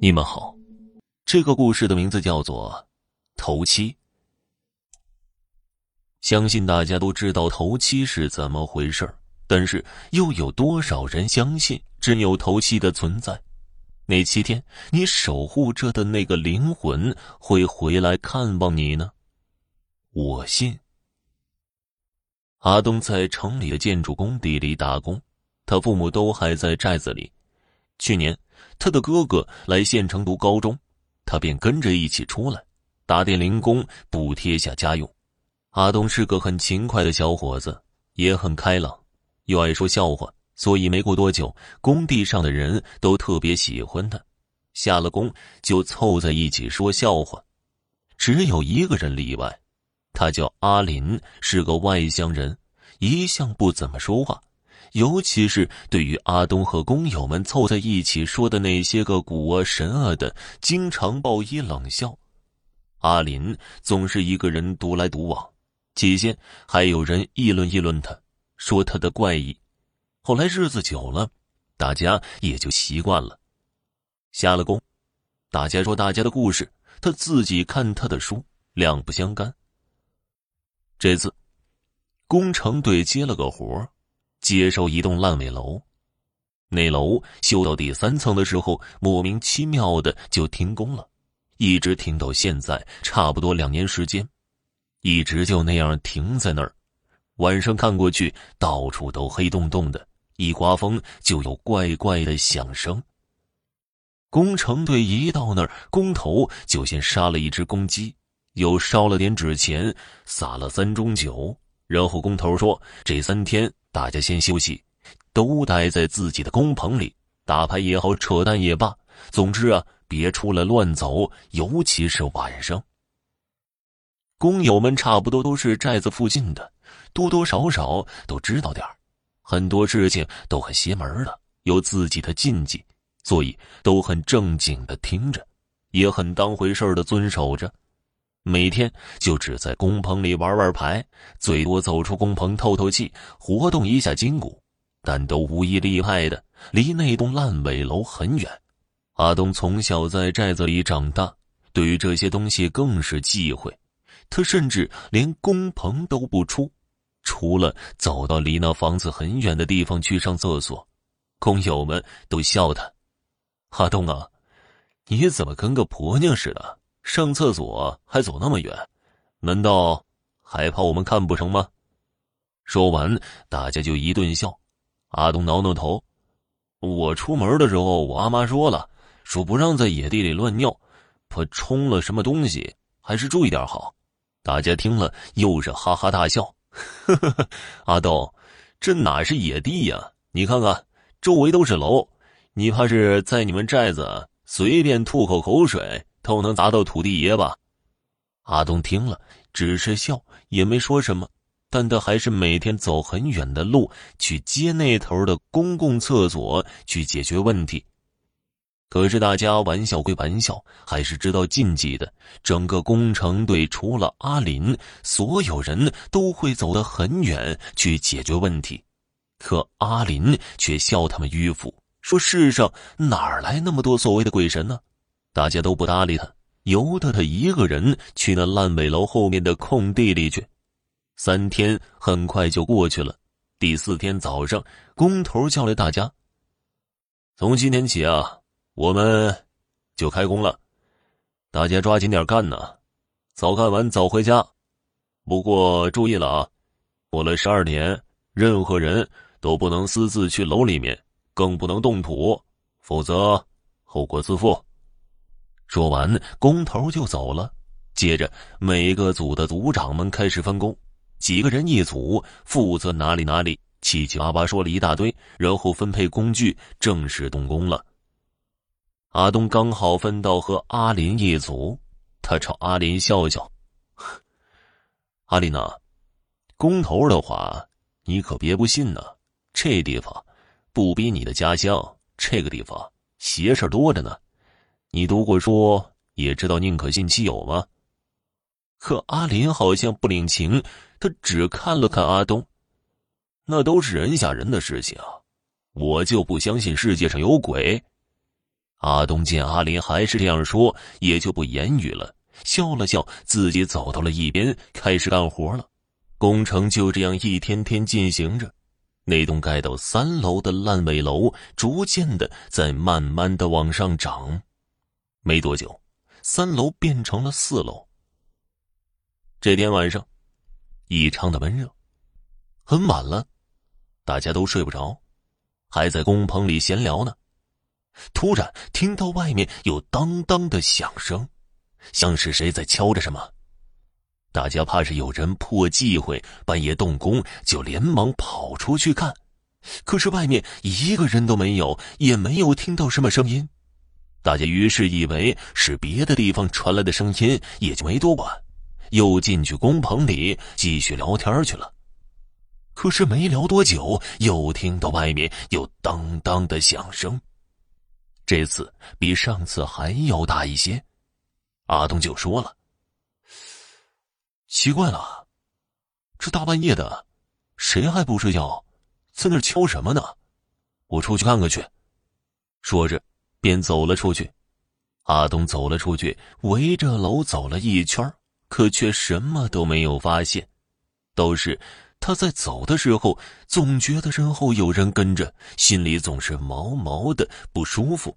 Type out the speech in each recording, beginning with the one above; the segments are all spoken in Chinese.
你们好，这个故事的名字叫做《头七》。相信大家都知道头七是怎么回事但是又有多少人相信真有头七的存在？那七天，你守护着的那个灵魂会回来看望你呢？我信。阿东在城里的建筑工地里打工，他父母都还在寨子里。去年。他的哥哥来县城读高中，他便跟着一起出来，打点零工补贴下家用。阿东是个很勤快的小伙子，也很开朗，又爱说笑话，所以没过多久，工地上的人都特别喜欢他。下了工就凑在一起说笑话，只有一个人例外，他叫阿林，是个外乡人，一向不怎么说话。尤其是对于阿东和工友们凑在一起说的那些个古啊神啊的，经常报以冷笑。阿林总是一个人独来独往，起先还有人议论议论他，说他的怪异。后来日子久了，大家也就习惯了。下了工，大家说大家的故事，他自己看他的书，两不相干。这次，工程队接了个活。接收一栋烂尾楼，那楼修到第三层的时候，莫名其妙的就停工了，一直停到现在，差不多两年时间，一直就那样停在那儿。晚上看过去，到处都黑洞洞的，一刮风就有怪怪的响声。工程队一到那儿，工头就先杀了一只公鸡，又烧了点纸钱，撒了三盅酒，然后工头说：“这三天。”大家先休息，都待在自己的工棚里打牌也好，扯淡也罢，总之啊，别出来乱走，尤其是晚上。工友们差不多都是寨子附近的，多多少少都知道点很多事情都很邪门的，有自己的禁忌，所以都很正经的听着，也很当回事的遵守着。每天就只在工棚里玩玩牌，最多走出工棚透透气，活动一下筋骨，但都无一例外的离那栋烂尾楼很远。阿东从小在寨子里长大，对于这些东西更是忌讳，他甚至连工棚都不出，除了走到离那房子很远的地方去上厕所。工友们都笑他：“阿东啊，你怎么跟个婆娘似的？”上厕所还走那么远，难道还怕我们看不成吗？说完，大家就一顿笑。阿东挠挠头：“我出门的时候，我阿妈说了，说不让在野地里乱尿，怕冲了什么东西，还是注意点好。”大家听了又是哈哈大笑。呵呵呵，阿东，这哪是野地呀？你看看，周围都是楼，你怕是在你们寨子随便吐口口水？都能砸到土地爷吧？阿东听了，只是笑，也没说什么。但他还是每天走很远的路去接那头的公共厕所去解决问题。可是大家玩笑归玩笑，还是知道禁忌的。整个工程队除了阿林，所有人都会走得很远去解决问题。可阿林却笑他们迂腐，说世上哪来那么多所谓的鬼神呢？大家都不搭理他，由得他一个人去那烂尾楼后面的空地里去。三天很快就过去了。第四天早上，工头叫来大家：“从今天起啊，我们就开工了，大家抓紧点干呐，早干完早回家。不过注意了啊，过了十二点，任何人都不能私自去楼里面，更不能动土，否则后果自负。”说完，工头就走了。接着，每个组的组长们开始分工，几个人一组，负责哪里哪里，七七八八说了一大堆，然后分配工具，正式动工了。阿东刚好分到和阿林一组，他朝阿林笑笑：“ 阿林呐，工头的话，你可别不信呢。这地方不比你的家乡，这个地方邪事多着呢。”你读过书，也知道宁可信其有吗？可阿林好像不领情，他只看了看阿东。那都是人吓人的事情，我就不相信世界上有鬼。阿东见阿林还是这样说，也就不言语了，笑了笑，自己走到了一边，开始干活了。工程就这样一天天进行着，那栋盖到三楼的烂尾楼逐渐的在慢慢的往上涨。没多久，三楼变成了四楼。这天晚上，异常的闷热，很晚了，大家都睡不着，还在工棚里闲聊呢。突然听到外面有当当的响声，像是谁在敲着什么。大家怕是有人破忌讳，半夜动工，就连忙跑出去看。可是外面一个人都没有，也没有听到什么声音。大家于是以为是别的地方传来的声音，也就没多管，又进去工棚里继续聊天去了。可是没聊多久，又听到外面有当当的响声。这次比上次还要大一些，阿东就说了：“奇怪了，这大半夜的，谁还不睡觉，在那敲什么呢？我出去看看去。”说着，便走了出去。阿东走了出去，围着楼走了一圈，可却什么都没有发现。都是他在走的时候，总觉得身后有人跟着，心里总是毛毛的不舒服。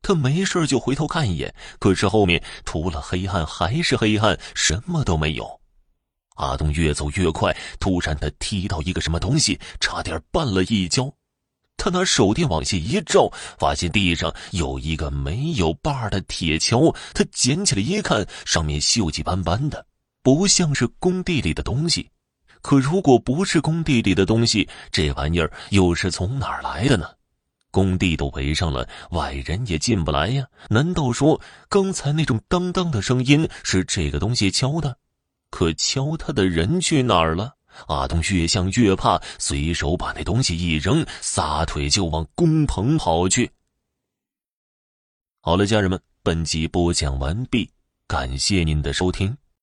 他没事就回头看一眼，可是后面除了黑暗还是黑暗，什么都没有。阿东越走越快，突然他踢到一个什么东西，差点绊了一跤。他拿手电往下一照，发现地上有一个没有把的铁锹。他捡起来一看，上面锈迹斑斑的，不像是工地里的东西。可如果不是工地里的东西，这玩意儿又是从哪儿来的呢？工地都围上了，外人也进不来呀。难道说刚才那种当当的声音是这个东西敲的？可敲他的人去哪儿了？阿东越想越怕，随手把那东西一扔，撒腿就往工棚跑去。好了，家人们，本集播讲完毕，感谢您的收听。